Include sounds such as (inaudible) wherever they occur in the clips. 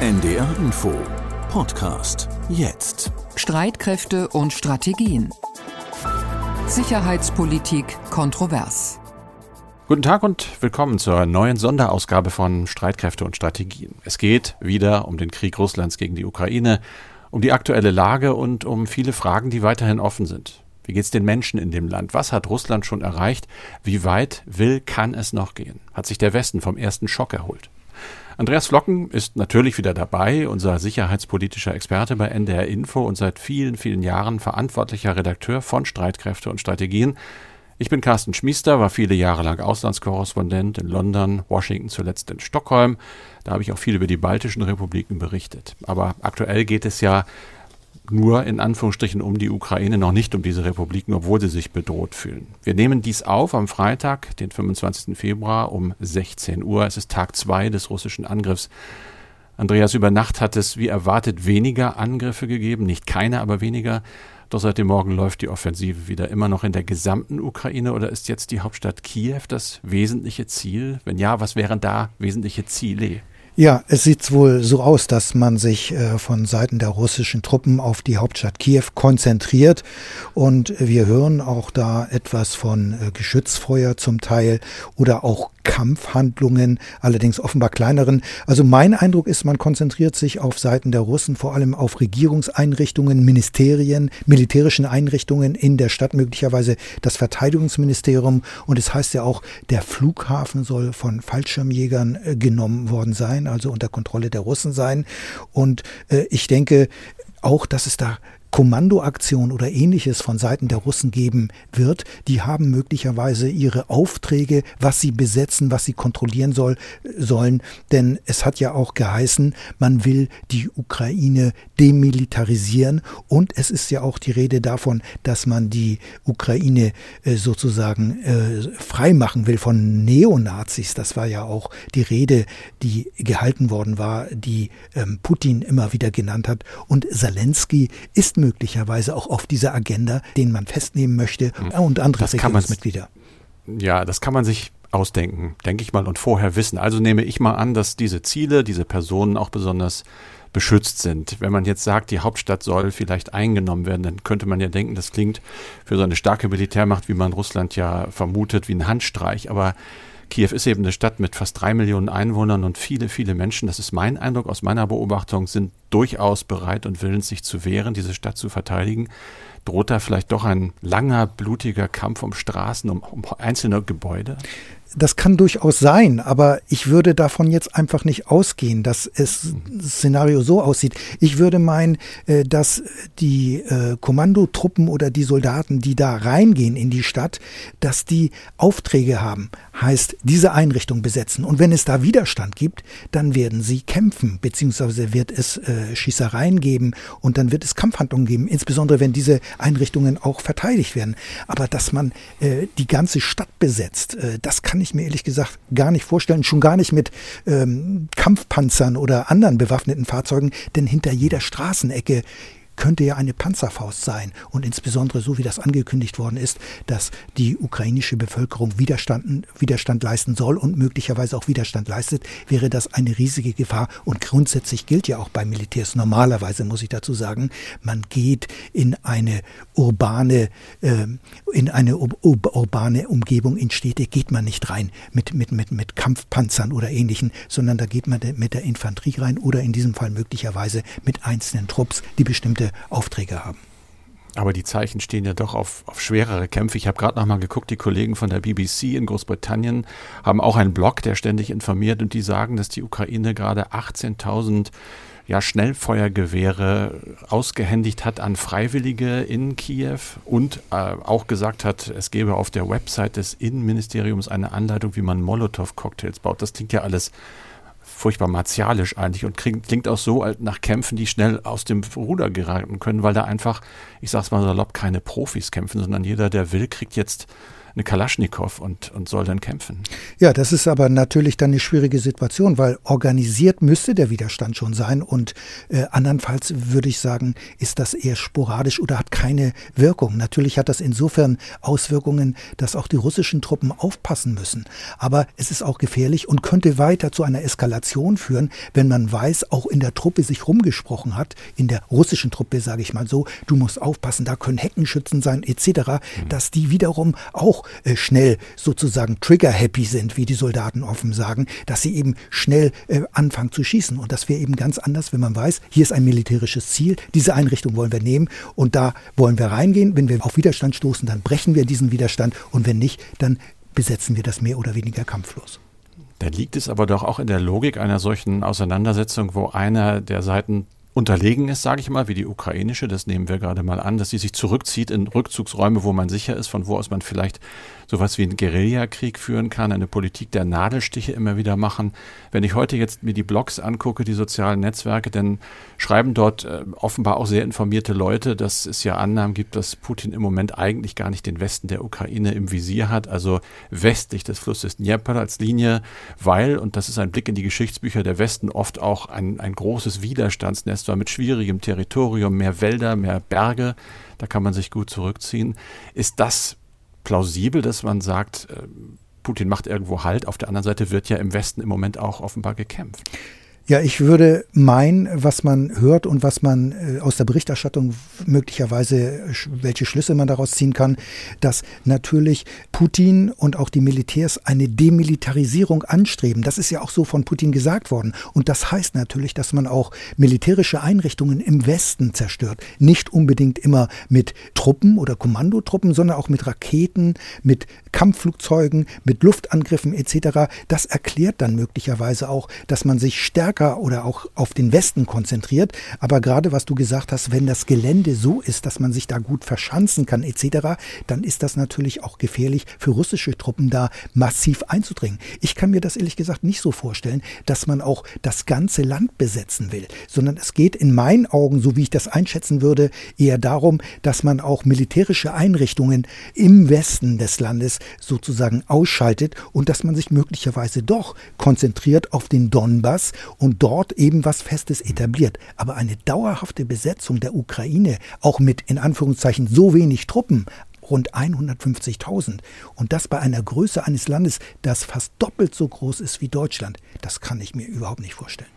NDR Info Podcast jetzt. Streitkräfte und Strategien. Sicherheitspolitik kontrovers. Guten Tag und willkommen zur neuen Sonderausgabe von Streitkräfte und Strategien. Es geht wieder um den Krieg Russlands gegen die Ukraine, um die aktuelle Lage und um viele Fragen, die weiterhin offen sind. Wie geht es den Menschen in dem Land? Was hat Russland schon erreicht? Wie weit will, kann es noch gehen? Hat sich der Westen vom ersten Schock erholt? Andreas Flocken ist natürlich wieder dabei, unser sicherheitspolitischer Experte bei NDR Info und seit vielen, vielen Jahren verantwortlicher Redakteur von Streitkräfte und Strategien. Ich bin Carsten Schmiester, war viele Jahre lang Auslandskorrespondent in London, Washington, zuletzt in Stockholm. Da habe ich auch viel über die baltischen Republiken berichtet. Aber aktuell geht es ja nur in Anführungsstrichen um die Ukraine, noch nicht um diese Republiken, obwohl sie sich bedroht fühlen. Wir nehmen dies auf am Freitag, den 25. Februar um 16 Uhr. Es ist Tag zwei des russischen Angriffs. Andreas, über Nacht hat es wie erwartet weniger Angriffe gegeben, nicht keine, aber weniger. Doch seit dem Morgen läuft die Offensive wieder immer noch in der gesamten Ukraine oder ist jetzt die Hauptstadt Kiew das wesentliche Ziel? Wenn ja, was wären da wesentliche Ziele? Ja, es sieht wohl so aus, dass man sich äh, von Seiten der russischen Truppen auf die Hauptstadt Kiew konzentriert. Und wir hören auch da etwas von äh, Geschützfeuer zum Teil oder auch Kampfhandlungen, allerdings offenbar kleineren. Also mein Eindruck ist, man konzentriert sich auf Seiten der Russen vor allem auf Regierungseinrichtungen, Ministerien, militärischen Einrichtungen in der Stadt, möglicherweise das Verteidigungsministerium. Und es heißt ja auch, der Flughafen soll von Fallschirmjägern äh, genommen worden sein, also unter Kontrolle der Russen sein. Und äh, ich denke auch, dass es da Kommandoaktion oder ähnliches von Seiten der Russen geben wird, die haben möglicherweise ihre Aufträge, was sie besetzen, was sie kontrollieren soll, sollen. Denn es hat ja auch geheißen, man will die Ukraine demilitarisieren und es ist ja auch die Rede davon, dass man die Ukraine äh, sozusagen äh, freimachen will von Neonazis. Das war ja auch die Rede, die gehalten worden war, die ähm, Putin immer wieder genannt hat. Und Zelensky ist möglicherweise auch auf dieser Agenda, den man festnehmen möchte hm. und andere das Regierungsmitglieder. Ja, das kann man sich ausdenken, denke ich mal, und vorher wissen. Also nehme ich mal an, dass diese Ziele, diese Personen auch besonders beschützt sind. Wenn man jetzt sagt, die Hauptstadt soll vielleicht eingenommen werden, dann könnte man ja denken, das klingt für so eine starke Militärmacht, wie man Russland ja vermutet, wie ein Handstreich. Aber Kiew ist eben eine Stadt mit fast drei Millionen Einwohnern und viele, viele Menschen, das ist mein Eindruck aus meiner Beobachtung, sind durchaus bereit und willens, sich zu wehren, diese Stadt zu verteidigen. Droht da vielleicht doch ein langer, blutiger Kampf um Straßen, um, um einzelne Gebäude? Das kann durchaus sein, aber ich würde davon jetzt einfach nicht ausgehen, dass es das Szenario so aussieht. Ich würde meinen, äh, dass die äh, Kommandotruppen oder die Soldaten, die da reingehen in die Stadt, dass die Aufträge haben, heißt diese Einrichtung besetzen. Und wenn es da Widerstand gibt, dann werden sie kämpfen, beziehungsweise wird es äh, Schießereien geben und dann wird es Kampfhandlungen geben, insbesondere wenn diese Einrichtungen auch verteidigt werden. Aber dass man die ganze Stadt besetzt, das kann ich ich mir ehrlich gesagt gar nicht vorstellen, schon gar nicht mit ähm, Kampfpanzern oder anderen bewaffneten Fahrzeugen, denn hinter jeder Straßenecke könnte ja eine Panzerfaust sein. Und insbesondere so wie das angekündigt worden ist, dass die ukrainische Bevölkerung Widerstand, Widerstand leisten soll und möglicherweise auch Widerstand leistet, wäre das eine riesige Gefahr. Und grundsätzlich gilt ja auch bei Militärs normalerweise, muss ich dazu sagen, man geht in eine urbane, äh, in eine ur urbane Umgebung, in Städte geht man nicht rein mit, mit, mit, mit Kampfpanzern oder ähnlichen, sondern da geht man mit der Infanterie rein oder in diesem Fall möglicherweise mit einzelnen Trupps, die bestimmte Aufträge haben. Aber die Zeichen stehen ja doch auf, auf schwerere Kämpfe. Ich habe gerade noch mal geguckt, die Kollegen von der BBC in Großbritannien haben auch einen Blog, der ständig informiert und die sagen, dass die Ukraine gerade 18.000 ja, Schnellfeuergewehre ausgehändigt hat an Freiwillige in Kiew und äh, auch gesagt hat, es gebe auf der Website des Innenministeriums eine Anleitung, wie man Molotow-Cocktails baut. Das klingt ja alles furchtbar martialisch eigentlich und klingt, klingt auch so nach Kämpfen, die schnell aus dem Ruder geraten können, weil da einfach, ich sag's mal salopp, keine Profis kämpfen, sondern jeder, der will, kriegt jetzt eine Kalaschnikow und, und soll dann kämpfen. Ja, das ist aber natürlich dann eine schwierige Situation, weil organisiert müsste der Widerstand schon sein und äh, andernfalls würde ich sagen, ist das eher sporadisch oder hat keine Wirkung. Natürlich hat das insofern Auswirkungen, dass auch die russischen Truppen aufpassen müssen. Aber es ist auch gefährlich und könnte weiter zu einer Eskalation führen, wenn man weiß, auch in der Truppe sich rumgesprochen hat, in der russischen Truppe, sage ich mal so, du musst aufpassen, da können Heckenschützen sein etc., mhm. dass die wiederum auch äh, schnell sozusagen trigger-happy sind, wie die Soldaten offen sagen, dass sie eben schnell äh, anfangen zu schießen. Und das wäre eben ganz anders, wenn man weiß, hier ist ein militärisches Ziel, diese Einrichtung wollen wir nehmen und da wollen wir reingehen. Wenn wir auf Widerstand stoßen, dann brechen wir diesen Widerstand und wenn nicht, dann besetzen wir das mehr oder weniger kampflos. Da liegt es aber doch auch in der Logik einer solchen Auseinandersetzung, wo einer der Seiten unterlegen ist, sage ich mal, wie die ukrainische, das nehmen wir gerade mal an, dass sie sich zurückzieht in Rückzugsräume, wo man sicher ist, von wo aus man vielleicht sowas wie einen Guerillakrieg führen kann, eine Politik der Nadelstiche immer wieder machen. Wenn ich heute jetzt mir die Blogs angucke, die sozialen Netzwerke, dann schreiben dort äh, offenbar auch sehr informierte Leute, dass es ja Annahmen gibt, dass Putin im Moment eigentlich gar nicht den Westen der Ukraine im Visier hat, also westlich des Flusses Dnieper als Linie, weil, und das ist ein Blick in die Geschichtsbücher, der Westen oft auch ein, ein großes Widerstandsnest war mit schwierigem Territorium, mehr Wälder, mehr Berge, da kann man sich gut zurückziehen. Ist das plausibel, dass man sagt, äh, Putin macht irgendwo Halt. Auf der anderen Seite wird ja im Westen im Moment auch offenbar gekämpft. Ja, ich würde meinen, was man hört und was man äh, aus der Berichterstattung möglicherweise, welche Schlüsse man daraus ziehen kann, dass natürlich Putin und auch die Militärs eine Demilitarisierung anstreben. Das ist ja auch so von Putin gesagt worden. Und das heißt natürlich, dass man auch militärische Einrichtungen im Westen zerstört. Nicht unbedingt immer mit Truppen oder Kommandotruppen, sondern auch mit Raketen, mit Kampfflugzeugen, mit Luftangriffen etc. Das erklärt dann möglicherweise auch, dass man sich stärker stärker oder auch auf den Westen konzentriert. Aber gerade was du gesagt hast, wenn das Gelände so ist, dass man sich da gut verschanzen kann etc., dann ist das natürlich auch gefährlich für russische Truppen da massiv einzudringen. Ich kann mir das ehrlich gesagt nicht so vorstellen, dass man auch das ganze Land besetzen will, sondern es geht in meinen Augen, so wie ich das einschätzen würde, eher darum, dass man auch militärische Einrichtungen im Westen des Landes sozusagen ausschaltet und dass man sich möglicherweise doch konzentriert auf den Donbass und dort eben was Festes etabliert. Aber eine dauerhafte Besetzung der Ukraine, auch mit in Anführungszeichen so wenig Truppen, rund 150.000 und das bei einer Größe eines Landes, das fast doppelt so groß ist wie Deutschland, das kann ich mir überhaupt nicht vorstellen.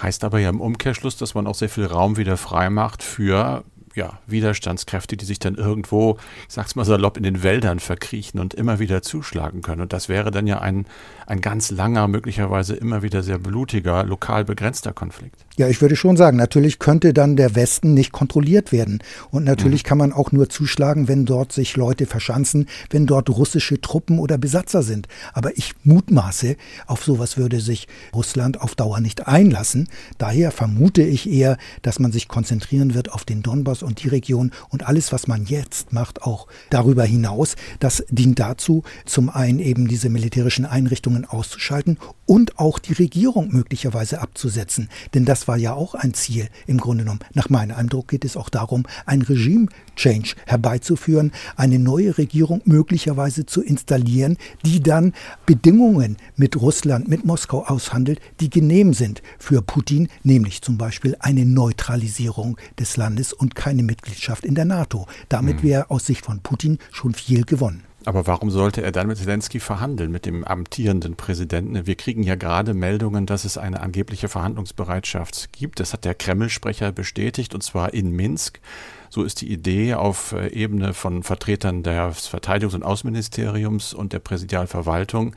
Heißt aber ja im Umkehrschluss, dass man auch sehr viel Raum wieder frei macht für ja, Widerstandskräfte, die sich dann irgendwo, ich sag's mal salopp, in den Wäldern verkriechen und immer wieder zuschlagen können. Und das wäre dann ja ein, ein ganz langer, möglicherweise immer wieder sehr blutiger, lokal begrenzter Konflikt. Ja, ich würde schon sagen, natürlich könnte dann der Westen nicht kontrolliert werden. Und natürlich mhm. kann man auch nur zuschlagen, wenn dort sich Leute verschanzen, wenn dort russische Truppen oder Besatzer sind. Aber ich mutmaße, auf sowas würde sich Russland auf Dauer nicht einlassen. Daher vermute ich eher, dass man sich konzentrieren wird auf den Donbass und die Region und alles, was man jetzt macht, auch darüber hinaus. Das dient dazu, zum einen eben diese militärischen Einrichtungen auszuschalten und auch die Regierung möglicherweise abzusetzen. Denn das war ja auch ein Ziel im Grunde genommen. Nach meinem Eindruck geht es auch darum, ein Regime-Change herbeizuführen, eine neue Regierung möglicherweise zu installieren, die dann Bedingungen mit Russland, mit Moskau aushandelt, die genehm sind für Putin, nämlich zum Beispiel eine Neutralisierung des Landes und keine Mitgliedschaft in der NATO. Damit hm. wäre aus Sicht von Putin schon viel gewonnen. Aber warum sollte er dann mit Zelensky verhandeln, mit dem amtierenden Präsidenten? Wir kriegen ja gerade Meldungen, dass es eine angebliche Verhandlungsbereitschaft gibt. Das hat der Kreml-Sprecher bestätigt, und zwar in Minsk. So ist die Idee auf äh, Ebene von Vertretern des Verteidigungs- und Außenministeriums und der Präsidialverwaltung.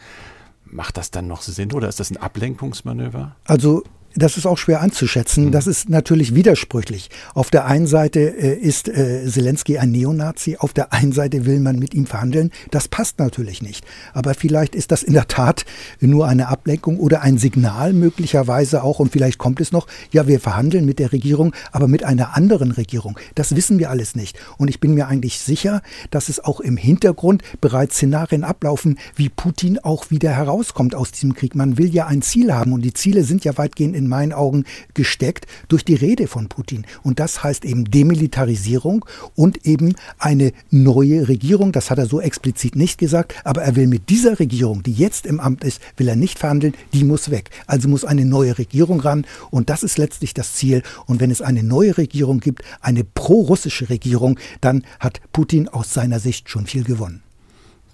Macht das dann noch Sinn oder ist das ein Ablenkungsmanöver? Also das ist auch schwer anzuschätzen. Mhm. Das ist natürlich widersprüchlich. Auf der einen Seite äh, ist äh, Zelensky ein Neonazi, auf der einen Seite will man mit ihm verhandeln. Das passt natürlich nicht. Aber vielleicht ist das in der Tat nur eine Ablenkung oder ein Signal möglicherweise auch. Und vielleicht kommt es noch, ja, wir verhandeln mit der Regierung, aber mit einer anderen Regierung. Das wissen wir alles nicht. Und ich bin mir eigentlich sicher, dass es auch im Hintergrund bereits Szenarien ablaufen, wie Putin auch wieder herauskommt aus diesem Krieg. Man will ja ein Ziel haben und die Ziele sind ja weitgehend in meinen Augen gesteckt durch die Rede von Putin. Und das heißt eben Demilitarisierung und eben eine neue Regierung. Das hat er so explizit nicht gesagt, aber er will mit dieser Regierung, die jetzt im Amt ist, will er nicht verhandeln, die muss weg. Also muss eine neue Regierung ran und das ist letztlich das Ziel. Und wenn es eine neue Regierung gibt, eine pro-russische Regierung, dann hat Putin aus seiner Sicht schon viel gewonnen.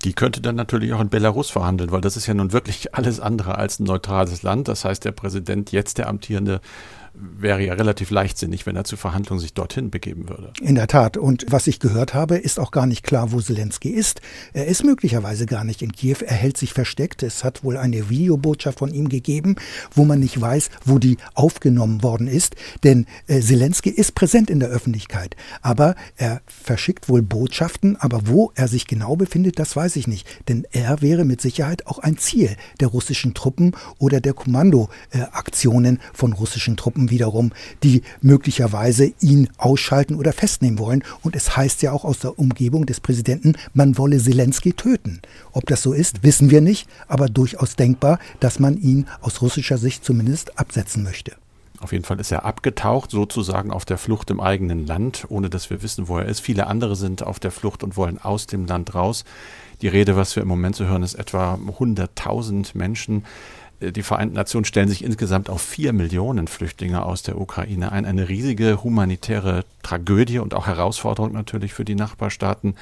Die könnte dann natürlich auch in Belarus verhandeln, weil das ist ja nun wirklich (laughs) alles andere als ein neutrales Land. Das heißt, der Präsident, jetzt der amtierende, wäre ja relativ leichtsinnig, wenn er zu Verhandlungen sich dorthin begeben würde. In der Tat. Und was ich gehört habe, ist auch gar nicht klar, wo Zelensky ist. Er ist möglicherweise gar nicht in Kiew. Er hält sich versteckt. Es hat wohl eine Videobotschaft von ihm gegeben, wo man nicht weiß, wo die aufgenommen worden ist. Denn äh, Zelensky ist präsent in der Öffentlichkeit. Aber er verschickt wohl Botschaften. Aber wo er sich genau befindet, das weiß ich nicht. Denn er wäre mit Sicherheit auch ein Ziel der russischen Truppen oder der Kommandoaktionen äh, von russischen Truppen wiederum, die möglicherweise ihn ausschalten oder festnehmen wollen. Und es heißt ja auch aus der Umgebung des Präsidenten, man wolle Zelensky töten. Ob das so ist, wissen wir nicht, aber durchaus denkbar, dass man ihn aus russischer Sicht zumindest absetzen möchte. Auf jeden Fall ist er abgetaucht, sozusagen auf der Flucht im eigenen Land, ohne dass wir wissen, wo er ist. Viele andere sind auf der Flucht und wollen aus dem Land raus. Die Rede, was wir im Moment zu hören, ist etwa 100.000 Menschen. Äh, die Vereinten Nationen stellen sich insgesamt auf vier Millionen Flüchtlinge aus der Ukraine ein. Eine riesige humanitäre Tragödie und auch Herausforderung natürlich für die Nachbarstaaten.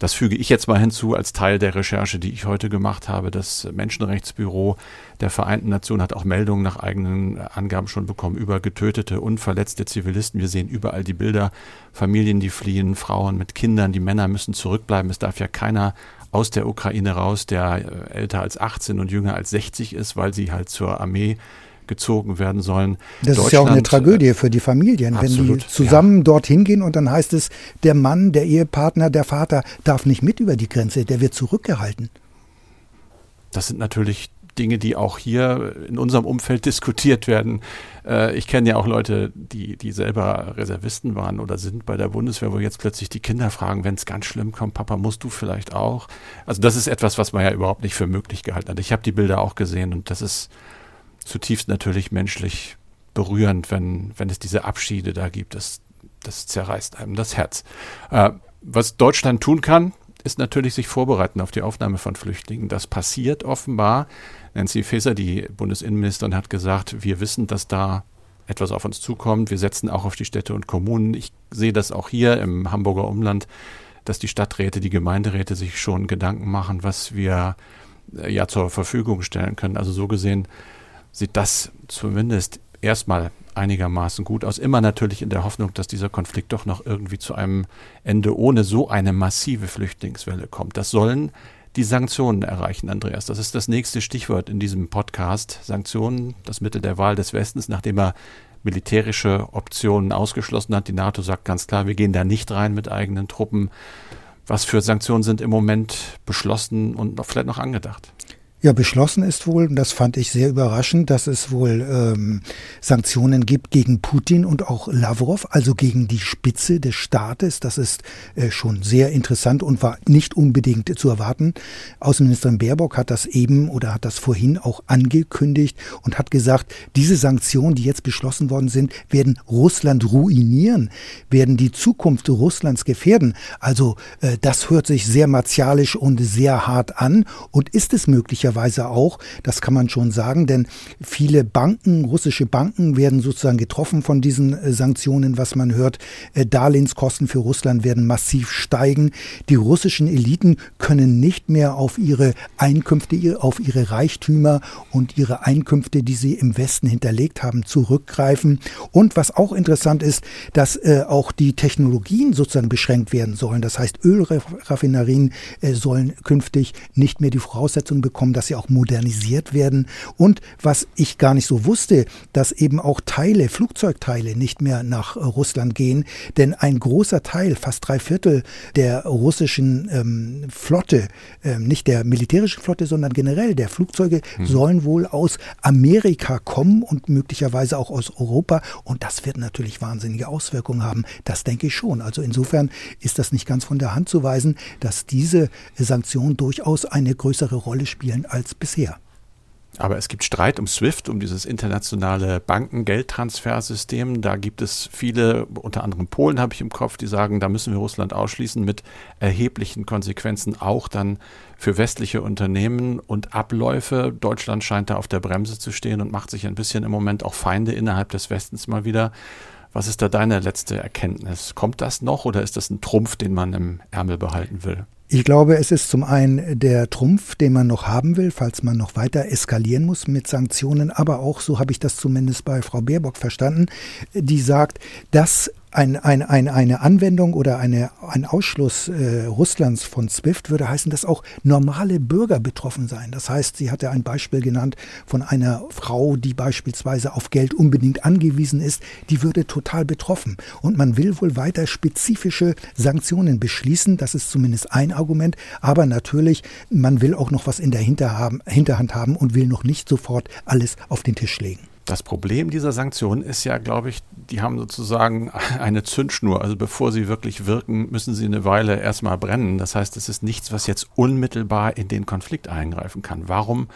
Das füge ich jetzt mal hinzu als Teil der Recherche, die ich heute gemacht habe. Das Menschenrechtsbüro der Vereinten Nationen hat auch Meldungen nach eigenen Angaben schon bekommen über getötete und verletzte Zivilisten. Wir sehen überall die Bilder, Familien, die fliehen, Frauen mit Kindern, die Männer müssen zurückbleiben. Es darf ja keiner aus der Ukraine raus, der äh, älter als 18 und jünger als 60 ist, weil sie halt zur Armee gezogen werden sollen. Das ist ja auch eine Tragödie für die Familien, absolut, wenn die zusammen ja. dorthin gehen und dann heißt es, der Mann, der Ehepartner, der Vater darf nicht mit über die Grenze, der wird zurückgehalten. Das sind natürlich Dinge, die auch hier in unserem Umfeld diskutiert werden. Äh, ich kenne ja auch Leute, die, die selber Reservisten waren oder sind bei der Bundeswehr, wo jetzt plötzlich die Kinder fragen, wenn es ganz schlimm kommt, Papa, musst du vielleicht auch? Also das ist etwas, was man ja überhaupt nicht für möglich gehalten hat. Ich habe die Bilder auch gesehen und das ist zutiefst natürlich menschlich berührend, wenn, wenn es diese Abschiede da gibt. Das, das zerreißt einem das Herz. Äh, was Deutschland tun kann, ist natürlich sich vorbereiten auf die Aufnahme von Flüchtlingen. Das passiert offenbar. Nancy Faeser, die Bundesinnenministerin, hat gesagt, wir wissen, dass da etwas auf uns zukommt. Wir setzen auch auf die Städte und Kommunen. Ich sehe das auch hier im Hamburger Umland, dass die Stadträte, die Gemeinderäte sich schon Gedanken machen, was wir äh, ja zur Verfügung stellen können. Also so gesehen sieht das zumindest erstmal einigermaßen gut aus. Immer natürlich in der Hoffnung, dass dieser Konflikt doch noch irgendwie zu einem Ende ohne so eine massive Flüchtlingswelle kommt. Das sollen die Sanktionen erreichen, Andreas. Das ist das nächste Stichwort in diesem Podcast. Sanktionen, das Mittel der Wahl des Westens, nachdem er militärische Optionen ausgeschlossen hat. Die NATO sagt ganz klar, wir gehen da nicht rein mit eigenen Truppen. Was für Sanktionen sind im Moment beschlossen und vielleicht noch angedacht? Ja, beschlossen ist wohl, und das fand ich sehr überraschend, dass es wohl ähm, Sanktionen gibt gegen Putin und auch Lavrov, also gegen die Spitze des Staates. Das ist äh, schon sehr interessant und war nicht unbedingt zu erwarten. Außenministerin Baerbock hat das eben oder hat das vorhin auch angekündigt und hat gesagt, diese Sanktionen, die jetzt beschlossen worden sind, werden Russland ruinieren, werden die Zukunft Russlands gefährden. Also äh, das hört sich sehr martialisch und sehr hart an und ist es möglicherweise möglicherweise auch, das kann man schon sagen, denn viele Banken, russische Banken werden sozusagen getroffen von diesen äh, Sanktionen, was man hört. Äh, Darlehenskosten für Russland werden massiv steigen. Die russischen Eliten können nicht mehr auf ihre Einkünfte, auf ihre Reichtümer und ihre Einkünfte, die sie im Westen hinterlegt haben, zurückgreifen. Und was auch interessant ist, dass äh, auch die Technologien sozusagen beschränkt werden sollen. Das heißt, Ölraffinerien sollen künftig nicht mehr die Voraussetzungen bekommen, dass sie auch modernisiert werden. Und was ich gar nicht so wusste, dass eben auch Teile, Flugzeugteile nicht mehr nach äh, Russland gehen. Denn ein großer Teil, fast drei Viertel der russischen ähm, Flotte, ähm, nicht der militärischen Flotte, sondern generell der Flugzeuge, hm. sollen wohl aus Amerika kommen und möglicherweise auch aus Europa. Und das wird natürlich wahnsinnige Auswirkungen haben. Das denke ich schon. Also insofern ist das nicht ganz von der Hand zu weisen, dass diese Sanktionen durchaus eine größere Rolle spielen als bisher. Aber es gibt Streit um SWIFT, um dieses internationale Bankengeldtransfersystem. Da gibt es viele, unter anderem Polen habe ich im Kopf, die sagen, da müssen wir Russland ausschließen mit erheblichen Konsequenzen auch dann für westliche Unternehmen und Abläufe. Deutschland scheint da auf der Bremse zu stehen und macht sich ein bisschen im Moment auch Feinde innerhalb des Westens mal wieder. Was ist da deine letzte Erkenntnis? Kommt das noch oder ist das ein Trumpf, den man im Ärmel behalten will? Ich glaube, es ist zum einen der Trumpf, den man noch haben will, falls man noch weiter eskalieren muss mit Sanktionen, aber auch, so habe ich das zumindest bei Frau Baerbock verstanden, die sagt, dass ein, ein, ein, eine Anwendung oder eine, ein Ausschluss äh, Russlands von SWIFT würde heißen, dass auch normale Bürger betroffen seien. Das heißt, sie hatte ein Beispiel genannt von einer Frau, die beispielsweise auf Geld unbedingt angewiesen ist, die würde total betroffen. Und man will wohl weiter spezifische Sanktionen beschließen. Das ist zumindest ein Argument. Aber natürlich, man will auch noch was in der Hinterhand haben und will noch nicht sofort alles auf den Tisch legen. Das Problem dieser Sanktionen ist ja, glaube ich, die haben sozusagen (laughs) eine Zündschnur. Also bevor sie wirklich wirken, müssen sie eine Weile erstmal brennen. Das heißt, es ist nichts, was jetzt unmittelbar in den Konflikt eingreifen kann. Warum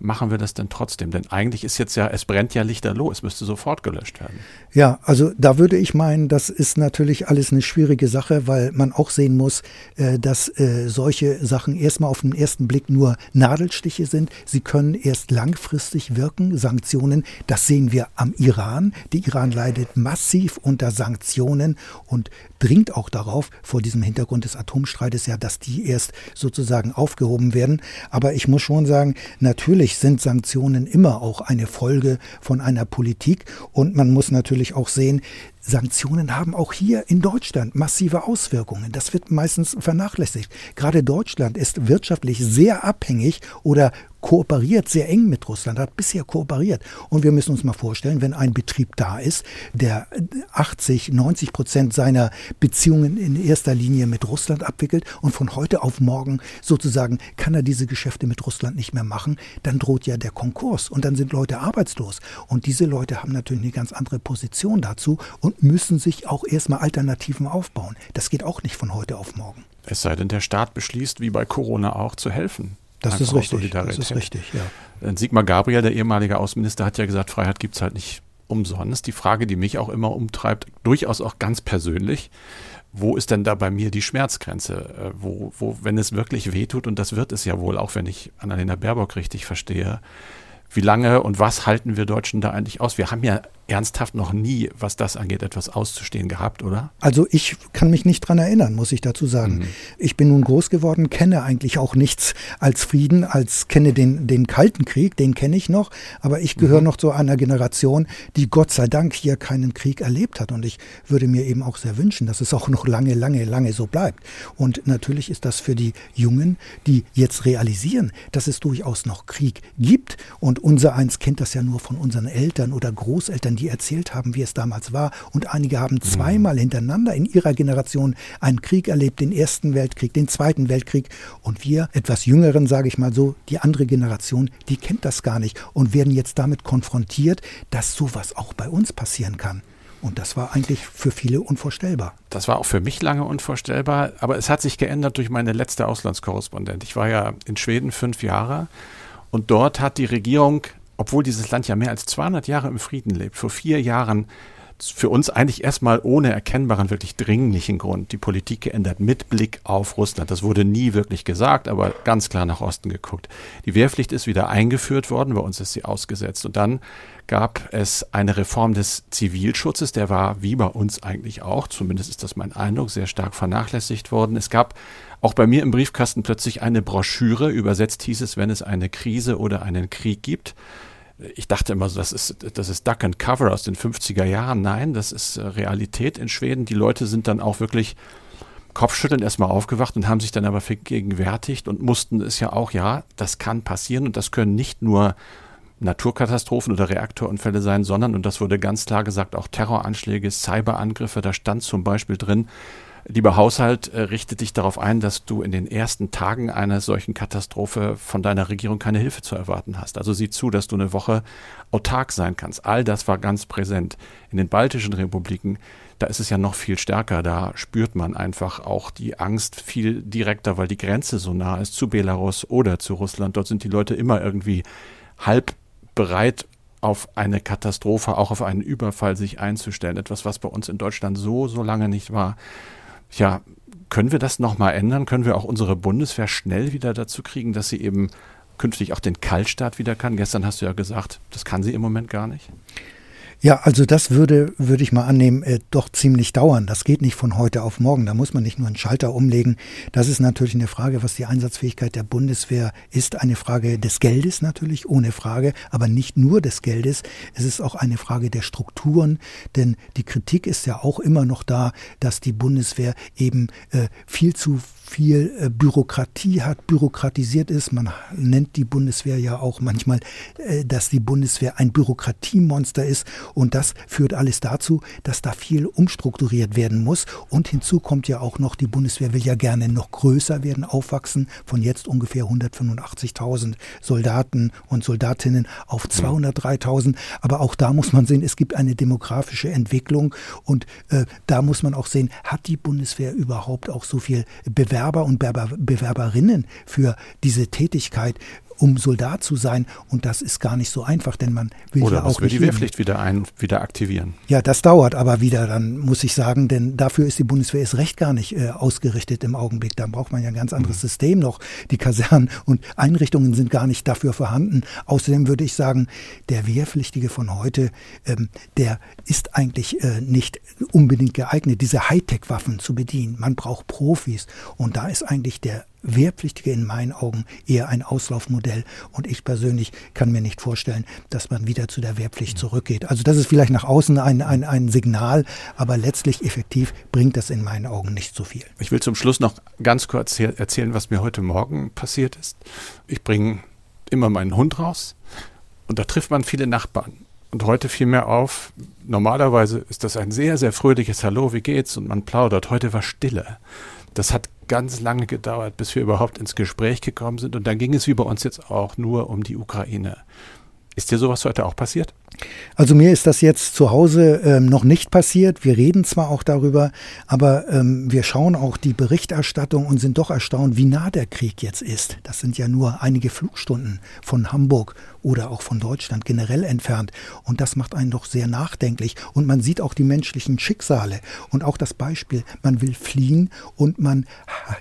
machen wir das denn trotzdem? Denn eigentlich ist jetzt ja, es brennt ja lichterloh, es müsste sofort gelöscht werden. Ja, also da würde ich meinen, das ist natürlich alles eine schwierige Sache, weil man auch sehen muss, äh, dass äh, solche Sachen erstmal auf den ersten Blick nur Nadelstiche sind. Sie können erst langfristig wirken, Sanktionen. Das sehen wir am Iran. Der Iran leidet massiv unter Sanktionen und dringt auch darauf, vor diesem Hintergrund des Atomstreites ja, dass die erst sozusagen aufgehoben werden. Aber ich muss schon sagen, natürlich sind Sanktionen immer auch eine Folge von einer Politik. Und man muss natürlich auch sehen, Sanktionen haben auch hier in Deutschland massive Auswirkungen. Das wird meistens vernachlässigt. Gerade Deutschland ist wirtschaftlich sehr abhängig oder kooperiert sehr eng mit Russland, hat bisher kooperiert. Und wir müssen uns mal vorstellen, wenn ein Betrieb da ist, der 80, 90 Prozent seiner Beziehungen in erster Linie mit Russland abwickelt und von heute auf morgen sozusagen kann er diese Geschäfte mit Russland nicht mehr machen, dann droht ja der Konkurs und dann sind Leute arbeitslos. Und diese Leute haben natürlich eine ganz andere Position dazu und müssen sich auch erstmal Alternativen aufbauen. Das geht auch nicht von heute auf morgen. Es sei denn, der Staat beschließt, wie bei Corona auch, zu helfen. Das ist richtig. Das ist richtig, ja. Sigmar Gabriel, der ehemalige Außenminister, hat ja gesagt, Freiheit gibt es halt nicht umsonst. Die Frage, die mich auch immer umtreibt, durchaus auch ganz persönlich, wo ist denn da bei mir die Schmerzgrenze? Äh, wo, wo, wenn es wirklich wehtut, und das wird es ja wohl, auch wenn ich Annalena Baerbock richtig verstehe, wie lange und was halten wir Deutschen da eigentlich aus? Wir haben ja ernsthaft noch nie, was das angeht, etwas auszustehen gehabt, oder? Also ich kann mich nicht dran erinnern, muss ich dazu sagen. Mhm. Ich bin nun groß geworden, kenne eigentlich auch nichts als Frieden, als kenne den, den Kalten Krieg, den kenne ich noch, aber ich gehöre mhm. noch zu einer Generation, die Gott sei Dank hier keinen Krieg erlebt hat und ich würde mir eben auch sehr wünschen, dass es auch noch lange, lange, lange so bleibt. Und natürlich ist das für die Jungen, die jetzt realisieren, dass es durchaus noch Krieg gibt und unser eins kennt das ja nur von unseren Eltern oder Großeltern, die erzählt haben, wie es damals war. Und einige haben zweimal hintereinander in ihrer Generation einen Krieg erlebt, den Ersten Weltkrieg, den Zweiten Weltkrieg. Und wir, etwas Jüngeren, sage ich mal so, die andere Generation, die kennt das gar nicht und werden jetzt damit konfrontiert, dass sowas auch bei uns passieren kann. Und das war eigentlich für viele unvorstellbar. Das war auch für mich lange unvorstellbar, aber es hat sich geändert durch meine letzte Auslandskorrespondent. Ich war ja in Schweden fünf Jahre und dort hat die Regierung obwohl dieses Land ja mehr als 200 Jahre im Frieden lebt, vor vier Jahren für uns eigentlich erstmal ohne erkennbaren, wirklich dringlichen Grund die Politik geändert mit Blick auf Russland. Das wurde nie wirklich gesagt, aber ganz klar nach Osten geguckt. Die Wehrpflicht ist wieder eingeführt worden, bei uns ist sie ausgesetzt. Und dann gab es eine Reform des Zivilschutzes, der war wie bei uns eigentlich auch, zumindest ist das mein Eindruck, sehr stark vernachlässigt worden. Es gab auch bei mir im Briefkasten plötzlich eine Broschüre, übersetzt hieß es, wenn es eine Krise oder einen Krieg gibt ich dachte immer, das ist, das ist Duck and Cover aus den 50er Jahren. Nein, das ist äh, Realität in Schweden. Die Leute sind dann auch wirklich kopfschüttelnd erstmal aufgewacht und haben sich dann aber vergegenwärtigt und mussten es ja auch, ja, das kann passieren und das können nicht nur Naturkatastrophen oder Reaktorunfälle sein, sondern, und das wurde ganz klar gesagt, auch Terroranschläge, Cyberangriffe. Da stand zum Beispiel drin, Lieber Haushalt, äh, richte dich darauf ein, dass du in den ersten Tagen einer solchen Katastrophe von deiner Regierung keine Hilfe zu erwarten hast. Also sieh zu, dass du eine Woche autark sein kannst. All das war ganz präsent. In den baltischen Republiken, da ist es ja noch viel stärker. Da spürt man einfach auch die Angst viel direkter, weil die Grenze so nah ist zu Belarus oder zu Russland. Dort sind die Leute immer irgendwie halb bereit, auf eine Katastrophe, auch auf einen Überfall sich einzustellen. Etwas, was bei uns in Deutschland so, so lange nicht war. Ja, können wir das nochmal ändern? Können wir auch unsere Bundeswehr schnell wieder dazu kriegen, dass sie eben künftig auch den Kaltstart wieder kann? Gestern hast du ja gesagt, das kann sie im Moment gar nicht. Ja, also das würde, würde ich mal annehmen, äh, doch ziemlich dauern. Das geht nicht von heute auf morgen. Da muss man nicht nur einen Schalter umlegen. Das ist natürlich eine Frage, was die Einsatzfähigkeit der Bundeswehr ist. Eine Frage des Geldes natürlich, ohne Frage, aber nicht nur des Geldes. Es ist auch eine Frage der Strukturen, denn die Kritik ist ja auch immer noch da, dass die Bundeswehr eben äh, viel zu viel äh, Bürokratie hat, bürokratisiert ist. Man nennt die Bundeswehr ja auch manchmal, äh, dass die Bundeswehr ein Bürokratiemonster ist. Und das führt alles dazu, dass da viel umstrukturiert werden muss. Und hinzu kommt ja auch noch, die Bundeswehr will ja gerne noch größer werden, aufwachsen von jetzt ungefähr 185.000 Soldaten und Soldatinnen auf 203.000. Aber auch da muss man sehen, es gibt eine demografische Entwicklung. Und äh, da muss man auch sehen, hat die Bundeswehr überhaupt auch so viel? Bewerber und Bewerberinnen für diese Tätigkeit um Soldat zu sein. Und das ist gar nicht so einfach, denn man will Oder ja auch. Oder die Wehrpflicht wieder, ein, wieder aktivieren. Ja, das dauert aber wieder, dann muss ich sagen, denn dafür ist die Bundeswehr erst recht gar nicht äh, ausgerichtet im Augenblick. Da braucht man ja ein ganz anderes mhm. System noch. Die Kasernen und Einrichtungen sind gar nicht dafür vorhanden. Außerdem würde ich sagen, der Wehrpflichtige von heute, ähm, der ist eigentlich äh, nicht unbedingt geeignet, diese Hightech-Waffen zu bedienen. Man braucht Profis. Und da ist eigentlich der Wehrpflichtige in meinen Augen eher ein Auslaufmodell. Und ich persönlich kann mir nicht vorstellen, dass man wieder zu der Wehrpflicht zurückgeht. Also das ist vielleicht nach außen ein, ein, ein Signal, aber letztlich effektiv bringt das in meinen Augen nicht so viel. Ich will zum Schluss noch ganz kurz erzählen, was mir heute Morgen passiert ist. Ich bringe immer meinen Hund raus und da trifft man viele Nachbarn. Und heute fiel mir auf, normalerweise ist das ein sehr, sehr fröhliches Hallo, wie geht's? Und man plaudert. Heute war Stille. Das hat ganz lange gedauert, bis wir überhaupt ins Gespräch gekommen sind. Und dann ging es wie bei uns jetzt auch nur um die Ukraine. Ist dir sowas heute auch passiert? Also mir ist das jetzt zu Hause ähm, noch nicht passiert. Wir reden zwar auch darüber, aber ähm, wir schauen auch die Berichterstattung und sind doch erstaunt, wie nah der Krieg jetzt ist. Das sind ja nur einige Flugstunden von Hamburg oder auch von Deutschland generell entfernt. Und das macht einen doch sehr nachdenklich. Und man sieht auch die menschlichen Schicksale und auch das Beispiel, man will fliehen und man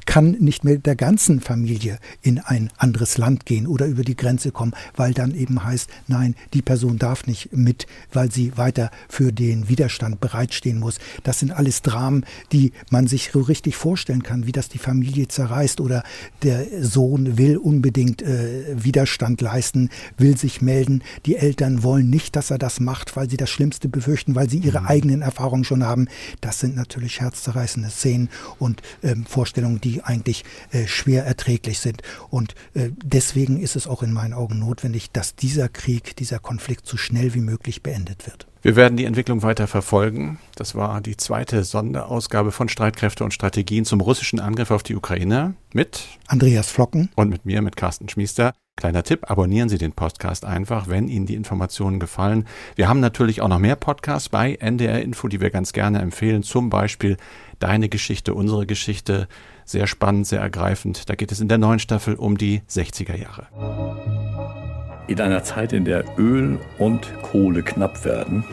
kann nicht mehr mit der ganzen Familie in ein anderes Land gehen oder über die Grenze kommen, weil dann eben heißt, nein, die Person darf nicht mit, weil sie weiter für den Widerstand bereitstehen muss. Das sind alles Dramen, die man sich so richtig vorstellen kann, wie das die Familie zerreißt oder der Sohn will unbedingt äh, Widerstand leisten, will will sich melden. Die Eltern wollen nicht, dass er das macht, weil sie das Schlimmste befürchten, weil sie ihre mhm. eigenen Erfahrungen schon haben. Das sind natürlich herzzerreißende Szenen und ähm, Vorstellungen, die eigentlich äh, schwer erträglich sind. Und äh, deswegen ist es auch in meinen Augen notwendig, dass dieser Krieg, dieser Konflikt so schnell wie möglich beendet wird. Wir werden die Entwicklung weiter verfolgen. Das war die zweite Sonderausgabe von Streitkräfte und Strategien zum russischen Angriff auf die Ukraine mit Andreas Flocken und mit mir, mit Carsten Schmiester. Kleiner Tipp, abonnieren Sie den Podcast einfach, wenn Ihnen die Informationen gefallen. Wir haben natürlich auch noch mehr Podcasts bei NDR Info, die wir ganz gerne empfehlen. Zum Beispiel Deine Geschichte, unsere Geschichte. Sehr spannend, sehr ergreifend. Da geht es in der neuen Staffel um die 60er Jahre. In einer Zeit, in der Öl und Kohle knapp werden,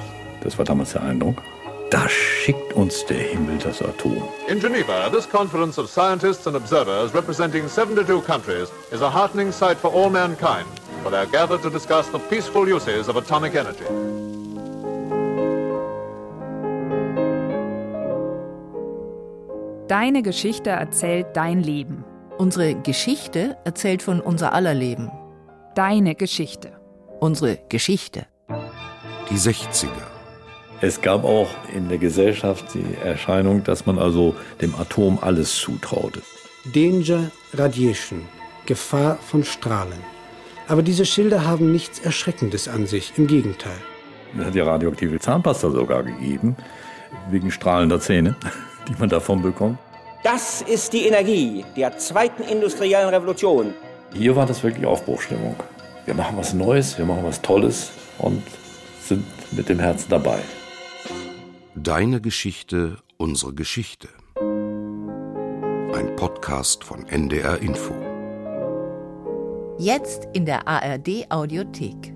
das war damals der Eindruck, da schickt uns der Himmel das Atom. In Geneva, this conference of scientists and observers representing 72 countries is a heartening sight for all mankind, for they are gathered to discuss the peaceful uses of atomic energy. Deine Geschichte erzählt dein Leben. Unsere Geschichte erzählt von unser aller Leben. Deine Geschichte. Unsere Geschichte. Die 60er. Es gab auch in der Gesellschaft die Erscheinung, dass man also dem Atom alles zutraute. Danger Radiation, Gefahr von Strahlen. Aber diese Schilder haben nichts Erschreckendes an sich, im Gegenteil. Es hat ja radioaktive Zahnpasta sogar gegeben, wegen strahlender Zähne, (laughs) die man davon bekommt. Das ist die Energie der zweiten industriellen Revolution. Hier war das wirklich Aufbruchstimmung. Wir machen was Neues, wir machen was Tolles und sind mit dem Herzen dabei. Deine Geschichte, unsere Geschichte. Ein Podcast von NDR Info. Jetzt in der ARD Audiothek.